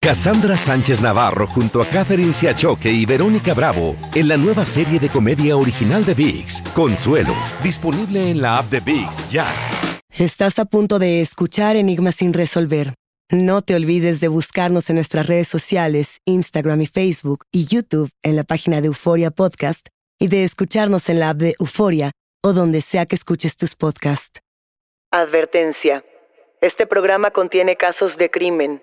Cassandra Sánchez Navarro junto a Catherine Siachoque y Verónica Bravo en la nueva serie de comedia original de VIX, Consuelo, disponible en la app de VIX ya. Estás a punto de escuchar Enigmas sin resolver. No te olvides de buscarnos en nuestras redes sociales, Instagram y Facebook y YouTube en la página de Euforia Podcast y de escucharnos en la app de Euforia o donde sea que escuches tus podcasts. Advertencia. Este programa contiene casos de crimen,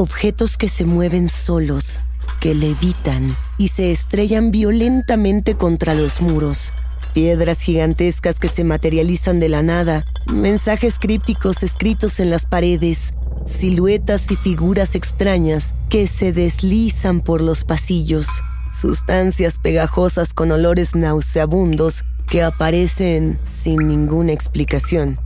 Objetos que se mueven solos, que levitan y se estrellan violentamente contra los muros. Piedras gigantescas que se materializan de la nada, mensajes crípticos escritos en las paredes, siluetas y figuras extrañas que se deslizan por los pasillos, sustancias pegajosas con olores nauseabundos que aparecen sin ninguna explicación.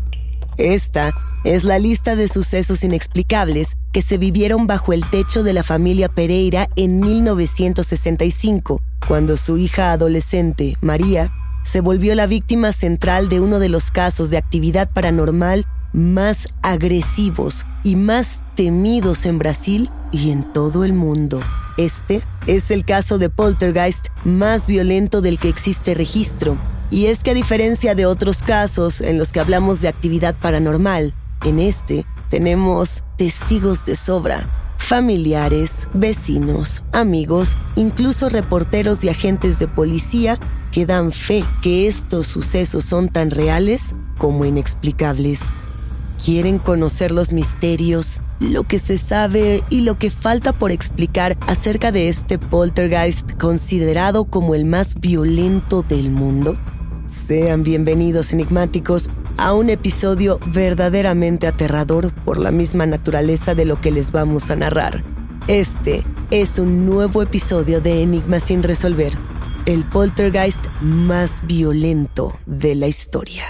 Esta es la lista de sucesos inexplicables que se vivieron bajo el techo de la familia Pereira en 1965, cuando su hija adolescente, María, se volvió la víctima central de uno de los casos de actividad paranormal más agresivos y más temidos en Brasil y en todo el mundo. Este es el caso de poltergeist más violento del que existe registro. Y es que a diferencia de otros casos en los que hablamos de actividad paranormal, en este tenemos testigos de sobra, familiares, vecinos, amigos, incluso reporteros y agentes de policía que dan fe que estos sucesos son tan reales como inexplicables. Quieren conocer los misterios, lo que se sabe y lo que falta por explicar acerca de este poltergeist considerado como el más violento del mundo. Sean bienvenidos enigmáticos a un episodio verdaderamente aterrador por la misma naturaleza de lo que les vamos a narrar. Este es un nuevo episodio de Enigmas sin resolver, el poltergeist más violento de la historia.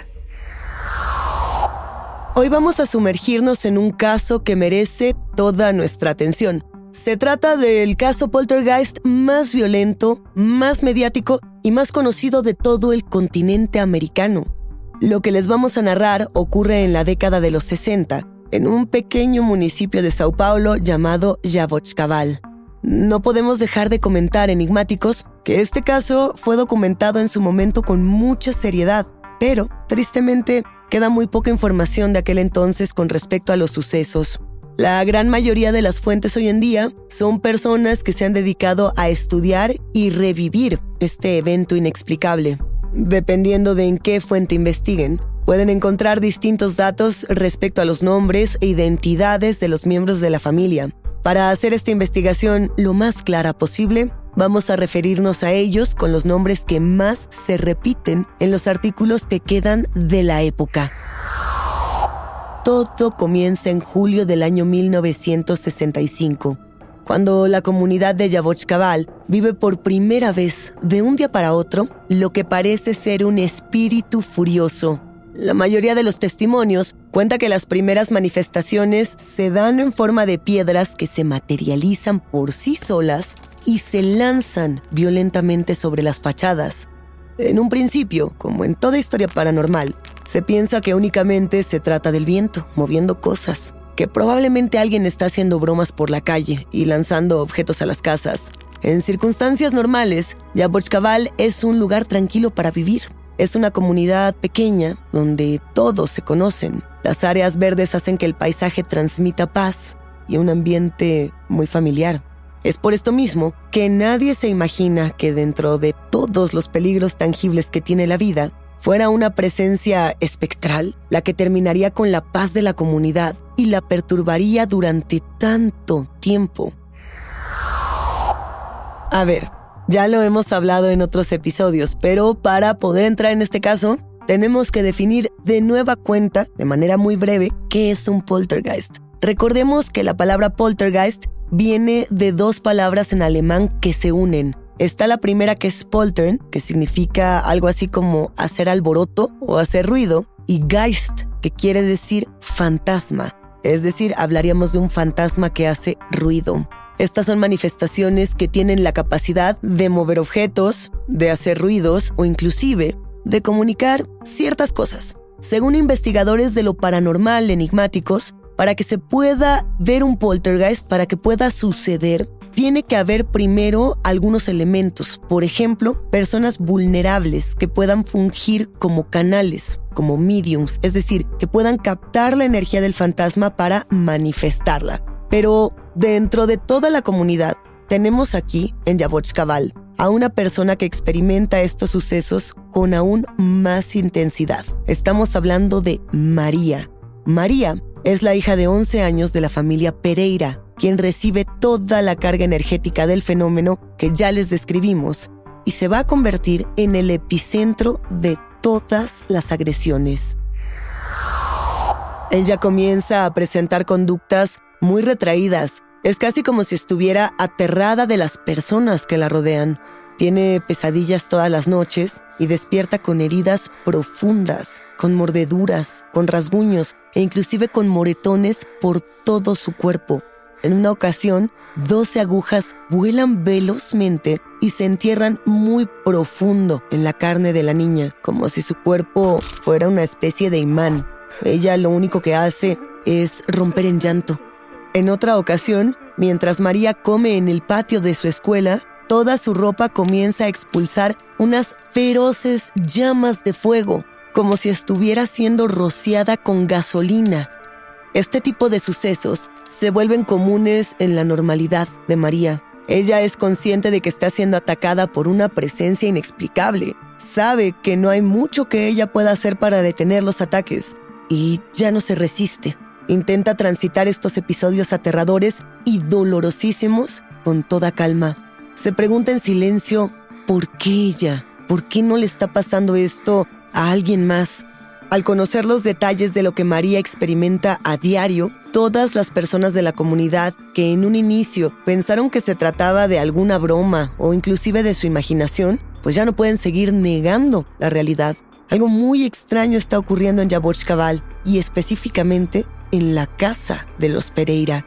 Hoy vamos a sumergirnos en un caso que merece toda nuestra atención. Se trata del caso poltergeist más violento, más mediático y más conocido de todo el continente americano. Lo que les vamos a narrar ocurre en la década de los 60, en un pequeño municipio de Sao Paulo llamado Jabochcaval. No podemos dejar de comentar, enigmáticos, que este caso fue documentado en su momento con mucha seriedad, pero, tristemente, queda muy poca información de aquel entonces con respecto a los sucesos. La gran mayoría de las fuentes hoy en día son personas que se han dedicado a estudiar y revivir este evento inexplicable. Dependiendo de en qué fuente investiguen, pueden encontrar distintos datos respecto a los nombres e identidades de los miembros de la familia. Para hacer esta investigación lo más clara posible, vamos a referirnos a ellos con los nombres que más se repiten en los artículos que quedan de la época. Todo comienza en julio del año 1965 cuando la comunidad de Yabochkabal vive por primera vez, de un día para otro, lo que parece ser un espíritu furioso. La mayoría de los testimonios cuenta que las primeras manifestaciones se dan en forma de piedras que se materializan por sí solas y se lanzan violentamente sobre las fachadas. En un principio, como en toda historia paranormal, se piensa que únicamente se trata del viento moviendo cosas que probablemente alguien está haciendo bromas por la calle y lanzando objetos a las casas. En circunstancias normales, Yabochkabal es un lugar tranquilo para vivir. Es una comunidad pequeña donde todos se conocen. Las áreas verdes hacen que el paisaje transmita paz. y un ambiente muy familiar. Es por esto mismo que nadie se imagina que dentro de todos los peligros tangibles que tiene la vida, fuera una presencia espectral la que terminaría con la paz de la comunidad y la perturbaría durante tanto tiempo. A ver, ya lo hemos hablado en otros episodios, pero para poder entrar en este caso, tenemos que definir de nueva cuenta, de manera muy breve, qué es un poltergeist. Recordemos que la palabra poltergeist viene de dos palabras en alemán que se unen. Está la primera que es poltern, que significa algo así como hacer alboroto o hacer ruido, y Geist, que quiere decir fantasma. Es decir, hablaríamos de un fantasma que hace ruido. Estas son manifestaciones que tienen la capacidad de mover objetos, de hacer ruidos o inclusive de comunicar ciertas cosas. Según investigadores de lo paranormal enigmáticos, para que se pueda ver un poltergeist, para que pueda suceder, tiene que haber primero algunos elementos, por ejemplo, personas vulnerables que puedan fungir como canales, como mediums, es decir, que puedan captar la energía del fantasma para manifestarla. Pero dentro de toda la comunidad, tenemos aquí, en Cabal, a una persona que experimenta estos sucesos con aún más intensidad. Estamos hablando de María. María es la hija de 11 años de la familia Pereira, quien recibe toda la carga energética del fenómeno que ya les describimos y se va a convertir en el epicentro de todas las agresiones. Ella comienza a presentar conductas muy retraídas. Es casi como si estuviera aterrada de las personas que la rodean. Tiene pesadillas todas las noches y despierta con heridas profundas, con mordeduras, con rasguños e inclusive con moretones por todo su cuerpo. En una ocasión, 12 agujas vuelan velozmente y se entierran muy profundo en la carne de la niña, como si su cuerpo fuera una especie de imán. Ella lo único que hace es romper en llanto. En otra ocasión, mientras María come en el patio de su escuela, toda su ropa comienza a expulsar unas feroces llamas de fuego, como si estuviera siendo rociada con gasolina. Este tipo de sucesos se vuelven comunes en la normalidad de María. Ella es consciente de que está siendo atacada por una presencia inexplicable. Sabe que no hay mucho que ella pueda hacer para detener los ataques y ya no se resiste. Intenta transitar estos episodios aterradores y dolorosísimos con toda calma. Se pregunta en silencio, ¿por qué ella? ¿Por qué no le está pasando esto a alguien más? Al conocer los detalles de lo que María experimenta a diario, todas las personas de la comunidad que en un inicio pensaron que se trataba de alguna broma o inclusive de su imaginación, pues ya no pueden seguir negando la realidad. Algo muy extraño está ocurriendo en Jaboch Cabal y específicamente en la casa de los Pereira.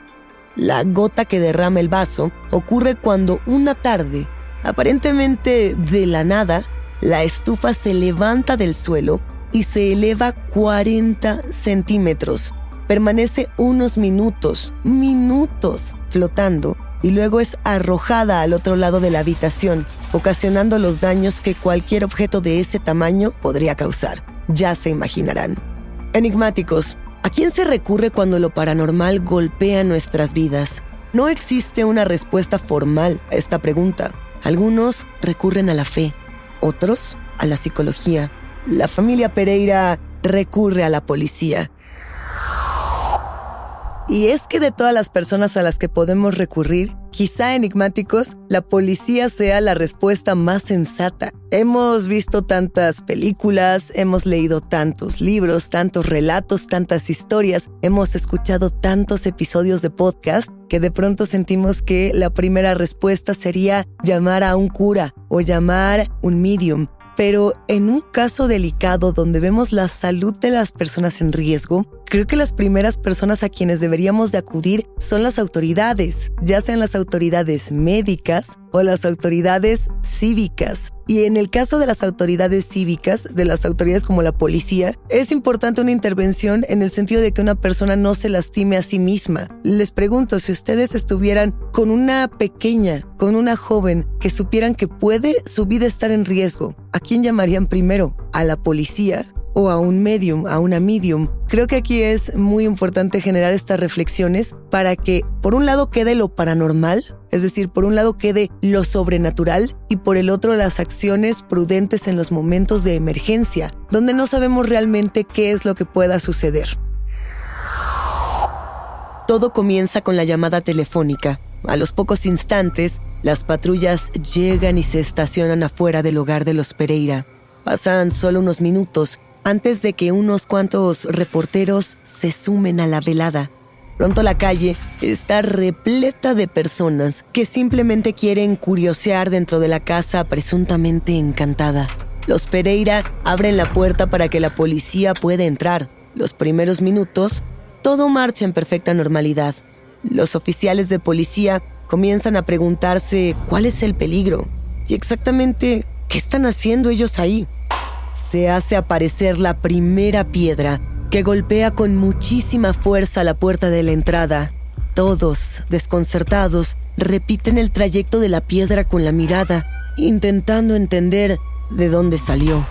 La gota que derrama el vaso ocurre cuando una tarde, aparentemente de la nada, la estufa se levanta del suelo y se eleva 40 centímetros. Permanece unos minutos, minutos, flotando y luego es arrojada al otro lado de la habitación, ocasionando los daños que cualquier objeto de ese tamaño podría causar. Ya se imaginarán. Enigmáticos, ¿A quién se recurre cuando lo paranormal golpea nuestras vidas? No existe una respuesta formal a esta pregunta. Algunos recurren a la fe, otros a la psicología. La familia Pereira recurre a la policía. Y es que de todas las personas a las que podemos recurrir, quizá enigmáticos, la policía sea la respuesta más sensata. Hemos visto tantas películas, hemos leído tantos libros, tantos relatos, tantas historias, hemos escuchado tantos episodios de podcast que de pronto sentimos que la primera respuesta sería llamar a un cura o llamar un medium pero en un caso delicado donde vemos la salud de las personas en riesgo, creo que las primeras personas a quienes deberíamos de acudir son las autoridades, ya sean las autoridades médicas o las autoridades cívicas. Y en el caso de las autoridades cívicas, de las autoridades como la policía, es importante una intervención en el sentido de que una persona no se lastime a sí misma. Les pregunto, si ustedes estuvieran con una pequeña, con una joven, que supieran que puede su vida estar en riesgo, ¿a quién llamarían primero? ¿A la policía o a un medium, a una medium. Creo que aquí es muy importante generar estas reflexiones para que por un lado quede lo paranormal, es decir, por un lado quede lo sobrenatural y por el otro las acciones prudentes en los momentos de emergencia, donde no sabemos realmente qué es lo que pueda suceder. Todo comienza con la llamada telefónica. A los pocos instantes, las patrullas llegan y se estacionan afuera del hogar de los Pereira. Pasan solo unos minutos antes de que unos cuantos reporteros se sumen a la velada. Pronto la calle está repleta de personas que simplemente quieren curiosear dentro de la casa presuntamente encantada. Los Pereira abren la puerta para que la policía pueda entrar. Los primeros minutos, todo marcha en perfecta normalidad. Los oficiales de policía comienzan a preguntarse cuál es el peligro y exactamente qué están haciendo ellos ahí se hace aparecer la primera piedra que golpea con muchísima fuerza la puerta de la entrada. Todos, desconcertados, repiten el trayecto de la piedra con la mirada, intentando entender de dónde salió.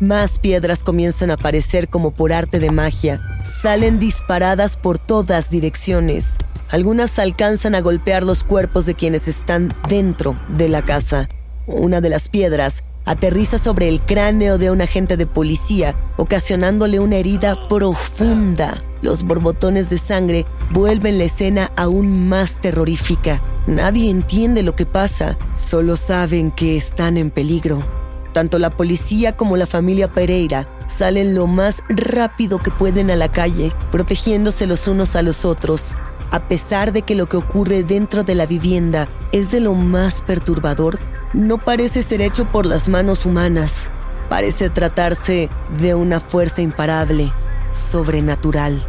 Más piedras comienzan a aparecer como por arte de magia. Salen disparadas por todas direcciones. Algunas alcanzan a golpear los cuerpos de quienes están dentro de la casa. Una de las piedras aterriza sobre el cráneo de un agente de policía, ocasionándole una herida profunda. Los borbotones de sangre vuelven la escena aún más terrorífica. Nadie entiende lo que pasa, solo saben que están en peligro. Tanto la policía como la familia Pereira salen lo más rápido que pueden a la calle, protegiéndose los unos a los otros. A pesar de que lo que ocurre dentro de la vivienda es de lo más perturbador, no parece ser hecho por las manos humanas. Parece tratarse de una fuerza imparable, sobrenatural.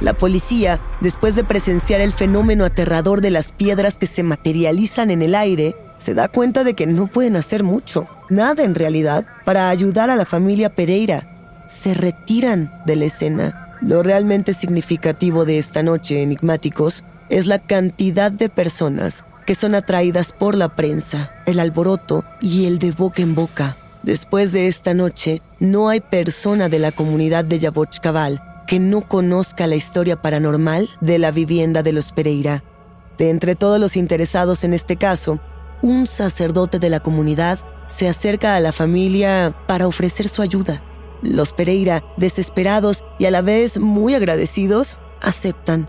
La policía, después de presenciar el fenómeno aterrador de las piedras que se materializan en el aire, se da cuenta de que no pueden hacer mucho, nada en realidad, para ayudar a la familia Pereira. Se retiran de la escena. Lo realmente significativo de esta noche, enigmáticos, es la cantidad de personas que son atraídas por la prensa, el alboroto y el de boca en boca. Después de esta noche, no hay persona de la comunidad de Yabochcabal que no conozca la historia paranormal de la vivienda de los Pereira. De entre todos los interesados en este caso, un sacerdote de la comunidad se acerca a la familia para ofrecer su ayuda. Los Pereira, desesperados y a la vez muy agradecidos, aceptan.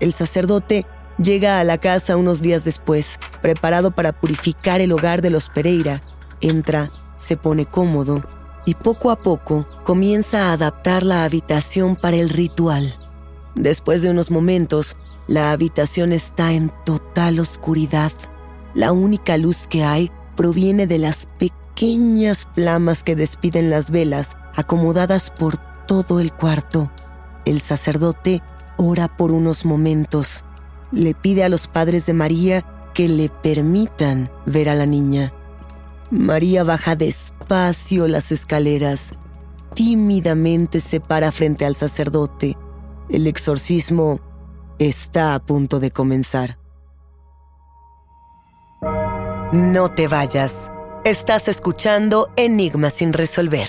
El sacerdote Llega a la casa unos días después, preparado para purificar el hogar de los Pereira. Entra, se pone cómodo y poco a poco comienza a adaptar la habitación para el ritual. Después de unos momentos, la habitación está en total oscuridad. La única luz que hay proviene de las pequeñas flamas que despiden las velas acomodadas por todo el cuarto. El sacerdote ora por unos momentos le pide a los padres de María que le permitan ver a la niña. María baja despacio las escaleras, tímidamente se para frente al sacerdote. El exorcismo está a punto de comenzar. No te vayas. Estás escuchando Enigma sin resolver.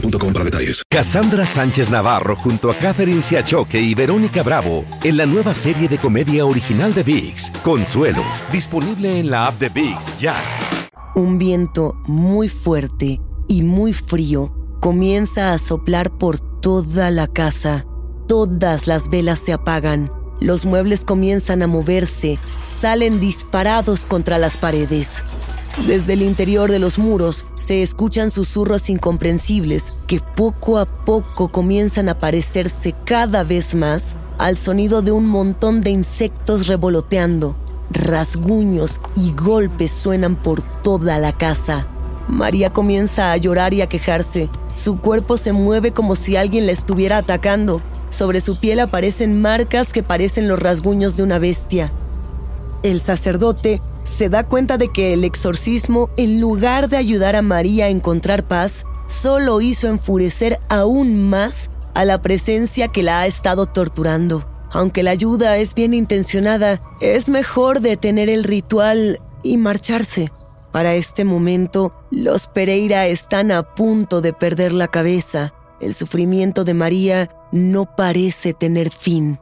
boostmobile para detalles. Cassandra Sánchez Navarro junto a Catherine Siachoque y Verónica Bravo en la nueva serie de comedia original de VIX, Consuelo, disponible en la app de VIX ya. Un viento muy fuerte y muy frío comienza a soplar por toda la casa. Todas las velas se apagan. Los muebles comienzan a moverse, salen disparados contra las paredes. Desde el interior de los muros se escuchan susurros incomprensibles que poco a poco comienzan a parecerse cada vez más al sonido de un montón de insectos revoloteando. Rasguños y golpes suenan por toda la casa. María comienza a llorar y a quejarse. Su cuerpo se mueve como si alguien la estuviera atacando. Sobre su piel aparecen marcas que parecen los rasguños de una bestia. El sacerdote se da cuenta de que el exorcismo, en lugar de ayudar a María a encontrar paz, solo hizo enfurecer aún más a la presencia que la ha estado torturando. Aunque la ayuda es bien intencionada, es mejor detener el ritual y marcharse. Para este momento, los Pereira están a punto de perder la cabeza. El sufrimiento de María no parece tener fin.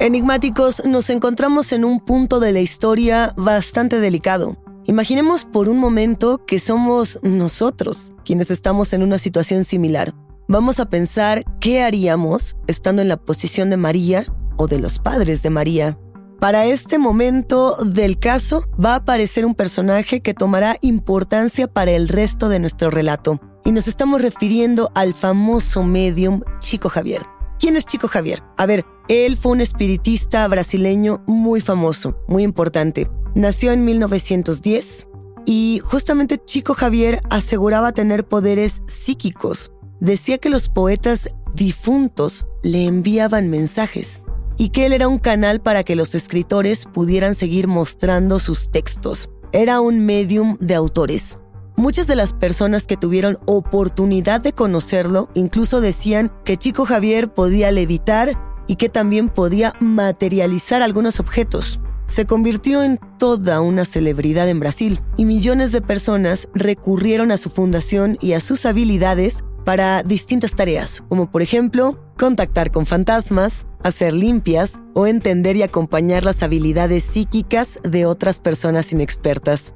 Enigmáticos, nos encontramos en un punto de la historia bastante delicado. Imaginemos por un momento que somos nosotros quienes estamos en una situación similar. Vamos a pensar qué haríamos estando en la posición de María o de los padres de María. Para este momento del caso va a aparecer un personaje que tomará importancia para el resto de nuestro relato. Y nos estamos refiriendo al famoso medium Chico Javier. ¿Quién es Chico Javier? A ver, él fue un espiritista brasileño muy famoso, muy importante. Nació en 1910 y justamente Chico Javier aseguraba tener poderes psíquicos. Decía que los poetas difuntos le enviaban mensajes y que él era un canal para que los escritores pudieran seguir mostrando sus textos. Era un medium de autores. Muchas de las personas que tuvieron oportunidad de conocerlo incluso decían que Chico Javier podía levitar y que también podía materializar algunos objetos. Se convirtió en toda una celebridad en Brasil y millones de personas recurrieron a su fundación y a sus habilidades para distintas tareas, como por ejemplo contactar con fantasmas, hacer limpias o entender y acompañar las habilidades psíquicas de otras personas inexpertas.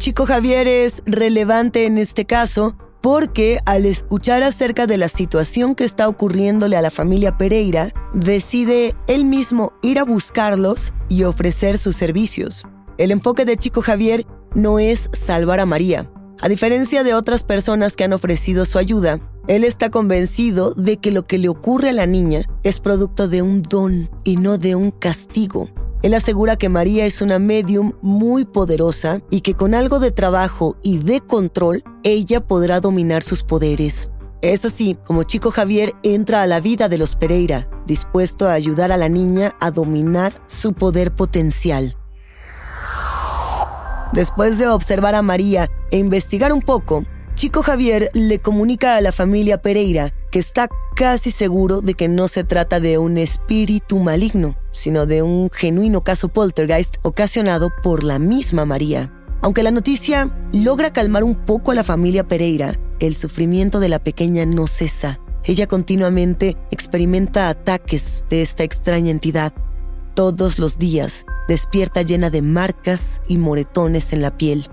Chico Javier es relevante en este caso porque al escuchar acerca de la situación que está ocurriéndole a la familia Pereira, decide él mismo ir a buscarlos y ofrecer sus servicios. El enfoque de Chico Javier no es salvar a María. A diferencia de otras personas que han ofrecido su ayuda, él está convencido de que lo que le ocurre a la niña es producto de un don y no de un castigo. Él asegura que María es una medium muy poderosa y que con algo de trabajo y de control ella podrá dominar sus poderes. Es así como Chico Javier entra a la vida de los Pereira, dispuesto a ayudar a la niña a dominar su poder potencial. Después de observar a María e investigar un poco, Chico Javier le comunica a la familia Pereira que está casi seguro de que no se trata de un espíritu maligno, sino de un genuino caso poltergeist ocasionado por la misma María. Aunque la noticia logra calmar un poco a la familia Pereira, el sufrimiento de la pequeña no cesa. Ella continuamente experimenta ataques de esta extraña entidad. Todos los días despierta llena de marcas y moretones en la piel.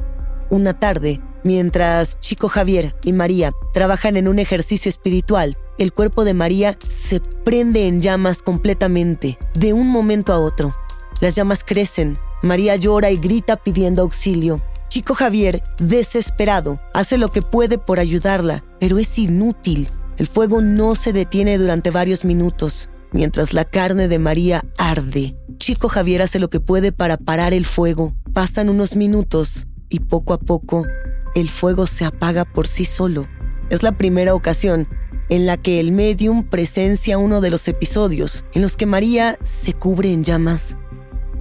Una tarde, Mientras Chico Javier y María trabajan en un ejercicio espiritual, el cuerpo de María se prende en llamas completamente, de un momento a otro. Las llamas crecen, María llora y grita pidiendo auxilio. Chico Javier, desesperado, hace lo que puede por ayudarla, pero es inútil. El fuego no se detiene durante varios minutos, mientras la carne de María arde. Chico Javier hace lo que puede para parar el fuego. Pasan unos minutos y poco a poco el fuego se apaga por sí solo. Es la primera ocasión en la que el medium presencia uno de los episodios en los que María se cubre en llamas.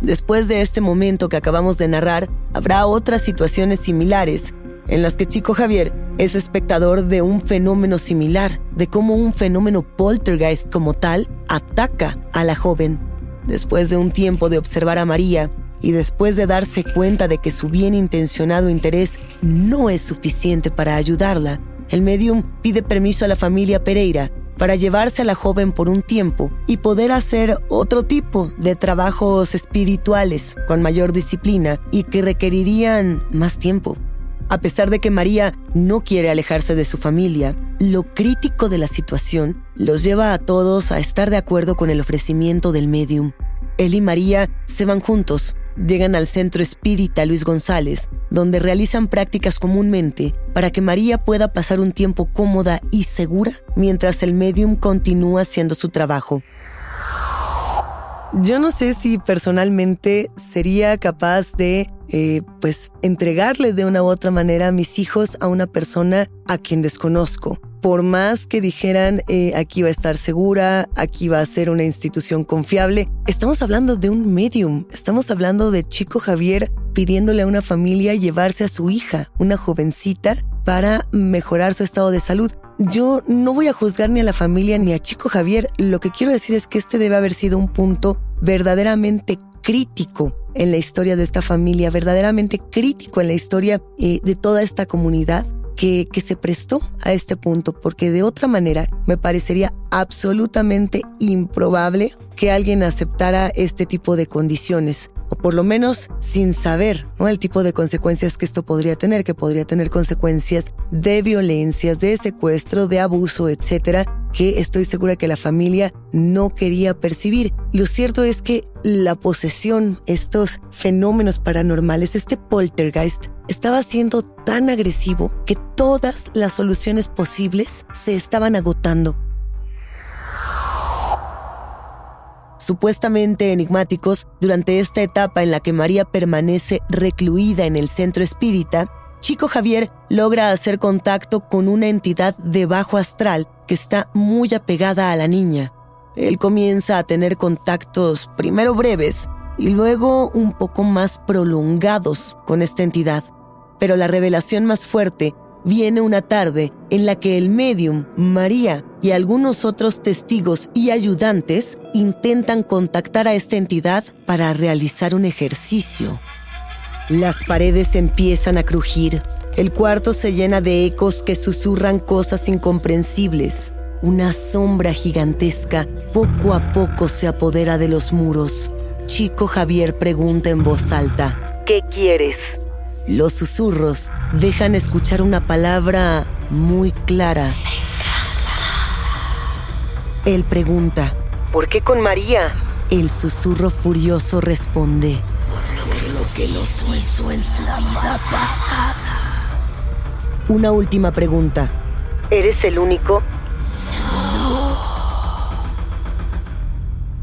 Después de este momento que acabamos de narrar, habrá otras situaciones similares en las que Chico Javier es espectador de un fenómeno similar, de cómo un fenómeno poltergeist como tal ataca a la joven. Después de un tiempo de observar a María, y después de darse cuenta de que su bien intencionado interés no es suficiente para ayudarla, el medium pide permiso a la familia Pereira para llevarse a la joven por un tiempo y poder hacer otro tipo de trabajos espirituales con mayor disciplina y que requerirían más tiempo. A pesar de que María no quiere alejarse de su familia, lo crítico de la situación los lleva a todos a estar de acuerdo con el ofrecimiento del medium. Él y María se van juntos Llegan al centro espírita Luis González, donde realizan prácticas comúnmente para que María pueda pasar un tiempo cómoda y segura mientras el medium continúa haciendo su trabajo. Yo no sé si personalmente sería capaz de, eh, pues, entregarle de una u otra manera a mis hijos a una persona a quien desconozco. Por más que dijeran, eh, aquí va a estar segura, aquí va a ser una institución confiable, estamos hablando de un medium, estamos hablando de Chico Javier pidiéndole a una familia llevarse a su hija, una jovencita, para mejorar su estado de salud. Yo no voy a juzgar ni a la familia ni a Chico Javier. Lo que quiero decir es que este debe haber sido un punto verdaderamente crítico en la historia de esta familia, verdaderamente crítico en la historia eh, de toda esta comunidad que, que, se prestó a este punto, porque de otra manera me parecería absolutamente improbable que alguien aceptara este tipo de condiciones o por lo menos sin saber el tipo de consecuencias que esto podría tener, que podría tener consecuencias de violencias, de secuestro, de abuso, etcétera, que estoy segura que la familia no quería percibir. Lo cierto es que la posesión, estos fenómenos paranormales, este poltergeist, estaba siendo tan agresivo que todas las soluciones posibles se estaban agotando supuestamente enigmáticos, durante esta etapa en la que María permanece recluida en el centro espírita, Chico Javier logra hacer contacto con una entidad de bajo astral que está muy apegada a la niña. Él comienza a tener contactos primero breves y luego un poco más prolongados con esta entidad. Pero la revelación más fuerte viene una tarde en la que el medium, María y algunos otros testigos y ayudantes intentan contactar a esta entidad para realizar un ejercicio. Las paredes empiezan a crujir. El cuarto se llena de ecos que susurran cosas incomprensibles. Una sombra gigantesca poco a poco se apodera de los muros. Chico Javier pregunta en voz alta, ¿Qué quieres? Los susurros dejan escuchar una palabra muy clara. Él pregunta, ¿por qué con María? El susurro furioso responde, que, lo hizo en la vida pasada. Una última pregunta. ¿Eres el único? No.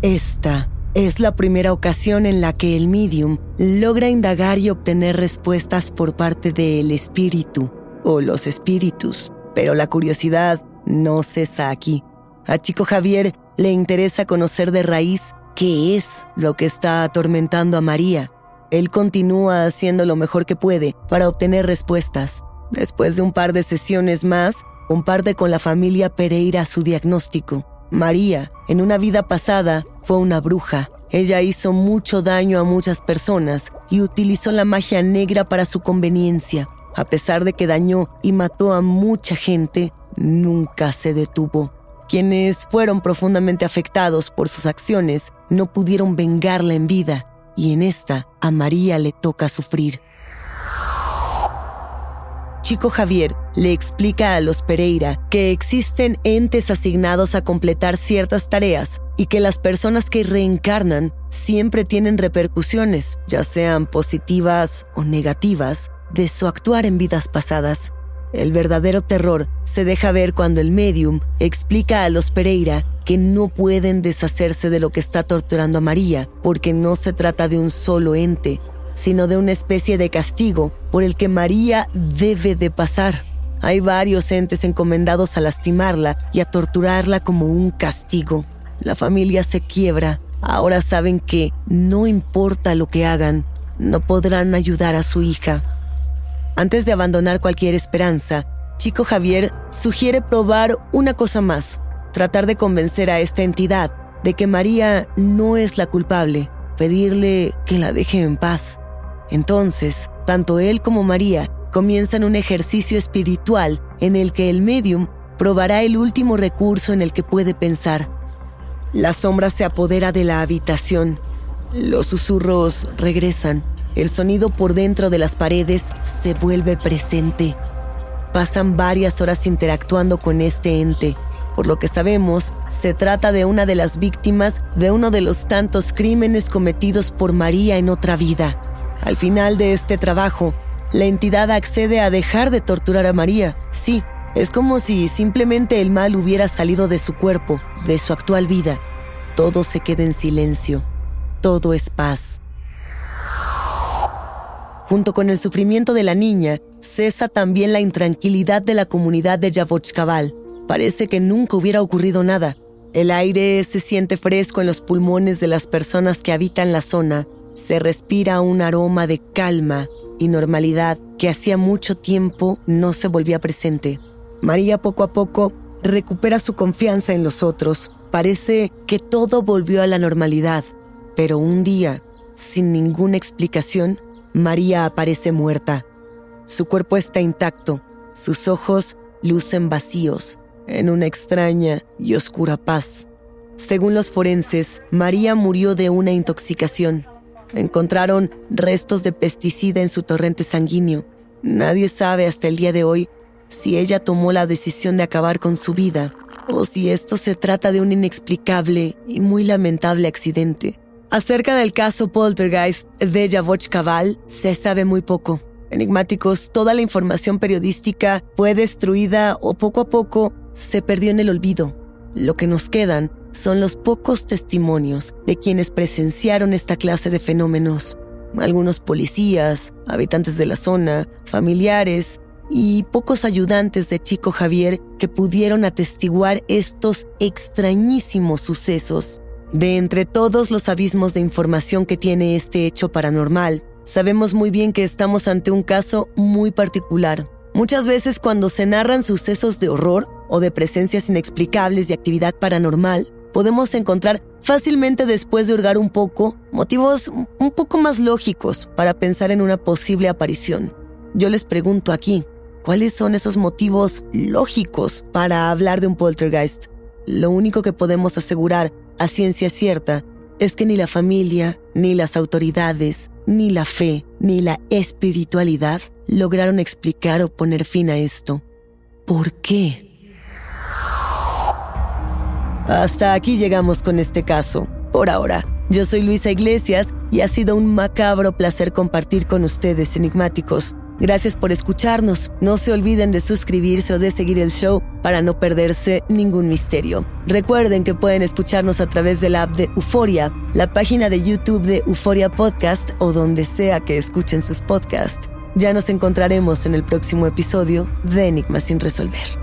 Esta es la primera ocasión en la que el medium logra indagar y obtener respuestas por parte del espíritu o los espíritus, pero la curiosidad no cesa aquí. A Chico Javier le interesa conocer de raíz qué es lo que está atormentando a María. Él continúa haciendo lo mejor que puede para obtener respuestas. Después de un par de sesiones más, comparte con la familia Pereira su diagnóstico. María, en una vida pasada, fue una bruja. Ella hizo mucho daño a muchas personas y utilizó la magia negra para su conveniencia. A pesar de que dañó y mató a mucha gente, nunca se detuvo. Quienes fueron profundamente afectados por sus acciones no pudieron vengarla en vida y en esta a María le toca sufrir. Chico Javier le explica a los Pereira que existen entes asignados a completar ciertas tareas y que las personas que reencarnan siempre tienen repercusiones, ya sean positivas o negativas, de su actuar en vidas pasadas. El verdadero terror se deja ver cuando el medium explica a los Pereira que no pueden deshacerse de lo que está torturando a María, porque no se trata de un solo ente, sino de una especie de castigo por el que María debe de pasar. Hay varios entes encomendados a lastimarla y a torturarla como un castigo. La familia se quiebra. Ahora saben que no importa lo que hagan, no podrán ayudar a su hija. Antes de abandonar cualquier esperanza, Chico Javier sugiere probar una cosa más, tratar de convencer a esta entidad de que María no es la culpable, pedirle que la deje en paz. Entonces, tanto él como María comienzan un ejercicio espiritual en el que el medium probará el último recurso en el que puede pensar. La sombra se apodera de la habitación. Los susurros regresan. El sonido por dentro de las paredes se vuelve presente. Pasan varias horas interactuando con este ente. Por lo que sabemos, se trata de una de las víctimas de uno de los tantos crímenes cometidos por María en otra vida. Al final de este trabajo, la entidad accede a dejar de torturar a María. Sí, es como si simplemente el mal hubiera salido de su cuerpo, de su actual vida. Todo se queda en silencio. todo es paz. Junto con el sufrimiento de la niña, cesa también la intranquilidad de la comunidad de Yavochkabal. Parece que nunca hubiera ocurrido nada. El aire se siente fresco en los pulmones de las personas que habitan la zona. Se respira un aroma de calma y normalidad que hacía mucho tiempo no se volvía presente. María poco a poco recupera su confianza en los otros. Parece que todo volvió a la normalidad, pero un día, sin ninguna explicación, María aparece muerta. Su cuerpo está intacto, sus ojos lucen vacíos, en una extraña y oscura paz. Según los forenses, María murió de una intoxicación. Encontraron restos de pesticida en su torrente sanguíneo. Nadie sabe hasta el día de hoy si ella tomó la decisión de acabar con su vida o si esto se trata de un inexplicable y muy lamentable accidente. Acerca del caso Poltergeist de Yavoch Kaval se sabe muy poco. Enigmáticos, toda la información periodística fue destruida o poco a poco se perdió en el olvido. Lo que nos quedan son los pocos testimonios de quienes presenciaron esta clase de fenómenos. Algunos policías, habitantes de la zona, familiares y pocos ayudantes de Chico Javier que pudieron atestiguar estos extrañísimos sucesos. De entre todos los abismos de información que tiene este hecho paranormal, sabemos muy bien que estamos ante un caso muy particular. Muchas veces cuando se narran sucesos de horror o de presencias inexplicables de actividad paranormal, podemos encontrar fácilmente después de hurgar un poco motivos un poco más lógicos para pensar en una posible aparición. Yo les pregunto aquí, ¿cuáles son esos motivos lógicos para hablar de un poltergeist? Lo único que podemos asegurar a ciencia cierta es que ni la familia, ni las autoridades, ni la fe, ni la espiritualidad lograron explicar o poner fin a esto. ¿Por qué? Hasta aquí llegamos con este caso. Por ahora, yo soy Luisa Iglesias y ha sido un macabro placer compartir con ustedes enigmáticos. Gracias por escucharnos. No se olviden de suscribirse o de seguir el show para no perderse ningún misterio. Recuerden que pueden escucharnos a través de la app de Euforia, la página de YouTube de Euforia Podcast o donde sea que escuchen sus podcasts. Ya nos encontraremos en el próximo episodio de Enigma sin resolver.